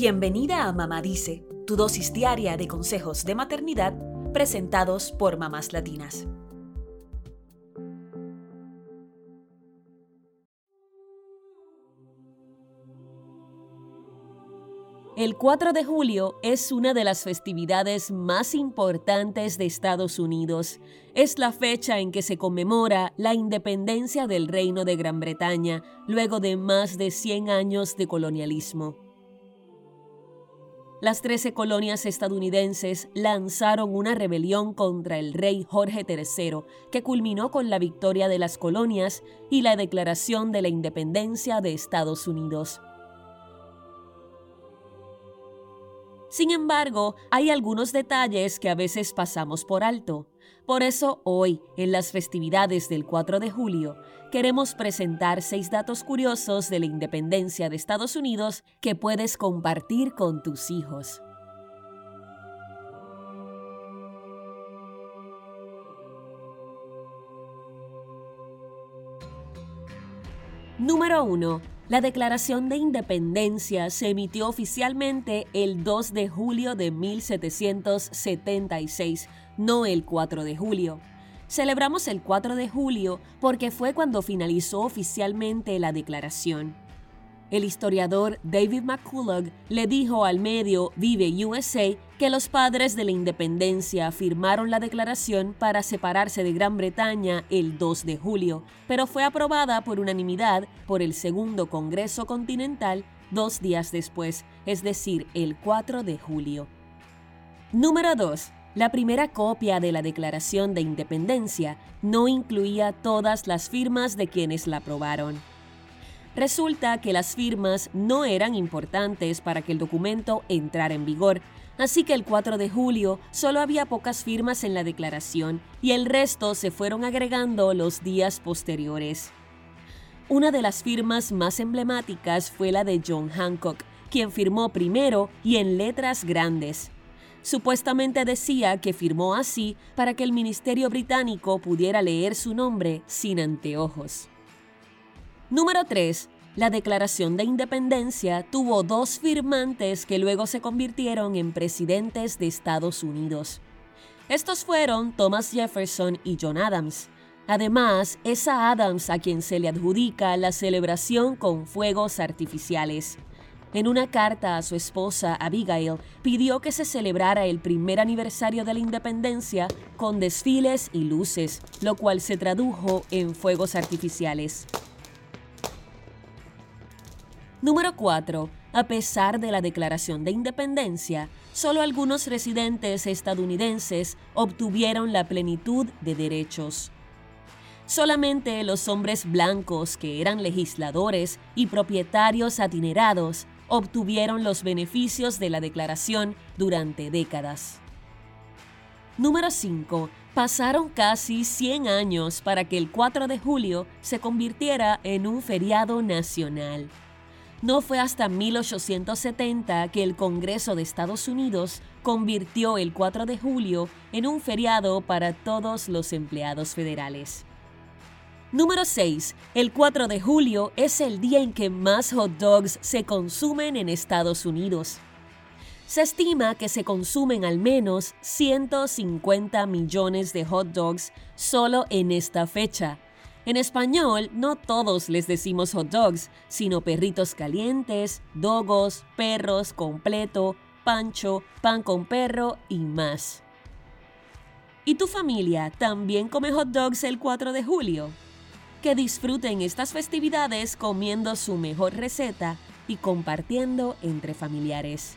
Bienvenida a Mamá Dice, tu dosis diaria de consejos de maternidad presentados por mamás latinas. El 4 de julio es una de las festividades más importantes de Estados Unidos. Es la fecha en que se conmemora la independencia del Reino de Gran Bretaña luego de más de 100 años de colonialismo. Las 13 colonias estadounidenses lanzaron una rebelión contra el rey Jorge III, que culminó con la victoria de las colonias y la declaración de la independencia de Estados Unidos. Sin embargo, hay algunos detalles que a veces pasamos por alto. Por eso hoy, en las festividades del 4 de julio, queremos presentar seis datos curiosos de la independencia de Estados Unidos que puedes compartir con tus hijos. Número 1. La Declaración de Independencia se emitió oficialmente el 2 de julio de 1776, no el 4 de julio. Celebramos el 4 de julio porque fue cuando finalizó oficialmente la declaración. El historiador David McCullough le dijo al medio Vive USA que los padres de la independencia firmaron la declaración para separarse de Gran Bretaña el 2 de julio, pero fue aprobada por unanimidad por el Segundo Congreso Continental dos días después, es decir, el 4 de julio. Número 2. La primera copia de la Declaración de Independencia no incluía todas las firmas de quienes la aprobaron. Resulta que las firmas no eran importantes para que el documento entrara en vigor, así que el 4 de julio solo había pocas firmas en la declaración y el resto se fueron agregando los días posteriores. Una de las firmas más emblemáticas fue la de John Hancock, quien firmó primero y en letras grandes. Supuestamente decía que firmó así para que el Ministerio británico pudiera leer su nombre sin anteojos. Número 3. La Declaración de Independencia tuvo dos firmantes que luego se convirtieron en presidentes de Estados Unidos. Estos fueron Thomas Jefferson y John Adams. Además, es a Adams a quien se le adjudica la celebración con fuegos artificiales. En una carta a su esposa Abigail, pidió que se celebrara el primer aniversario de la independencia con desfiles y luces, lo cual se tradujo en fuegos artificiales. Número 4. A pesar de la Declaración de Independencia, solo algunos residentes estadounidenses obtuvieron la plenitud de derechos. Solamente los hombres blancos que eran legisladores y propietarios adinerados obtuvieron los beneficios de la declaración durante décadas. Número 5. Pasaron casi 100 años para que el 4 de julio se convirtiera en un feriado nacional. No fue hasta 1870 que el Congreso de Estados Unidos convirtió el 4 de julio en un feriado para todos los empleados federales. Número 6. El 4 de julio es el día en que más hot dogs se consumen en Estados Unidos. Se estima que se consumen al menos 150 millones de hot dogs solo en esta fecha, en español, no todos les decimos hot dogs, sino perritos calientes, dogos, perros, completo, pancho, pan con perro y más. ¿Y tu familia también come hot dogs el 4 de julio? Que disfruten estas festividades comiendo su mejor receta y compartiendo entre familiares.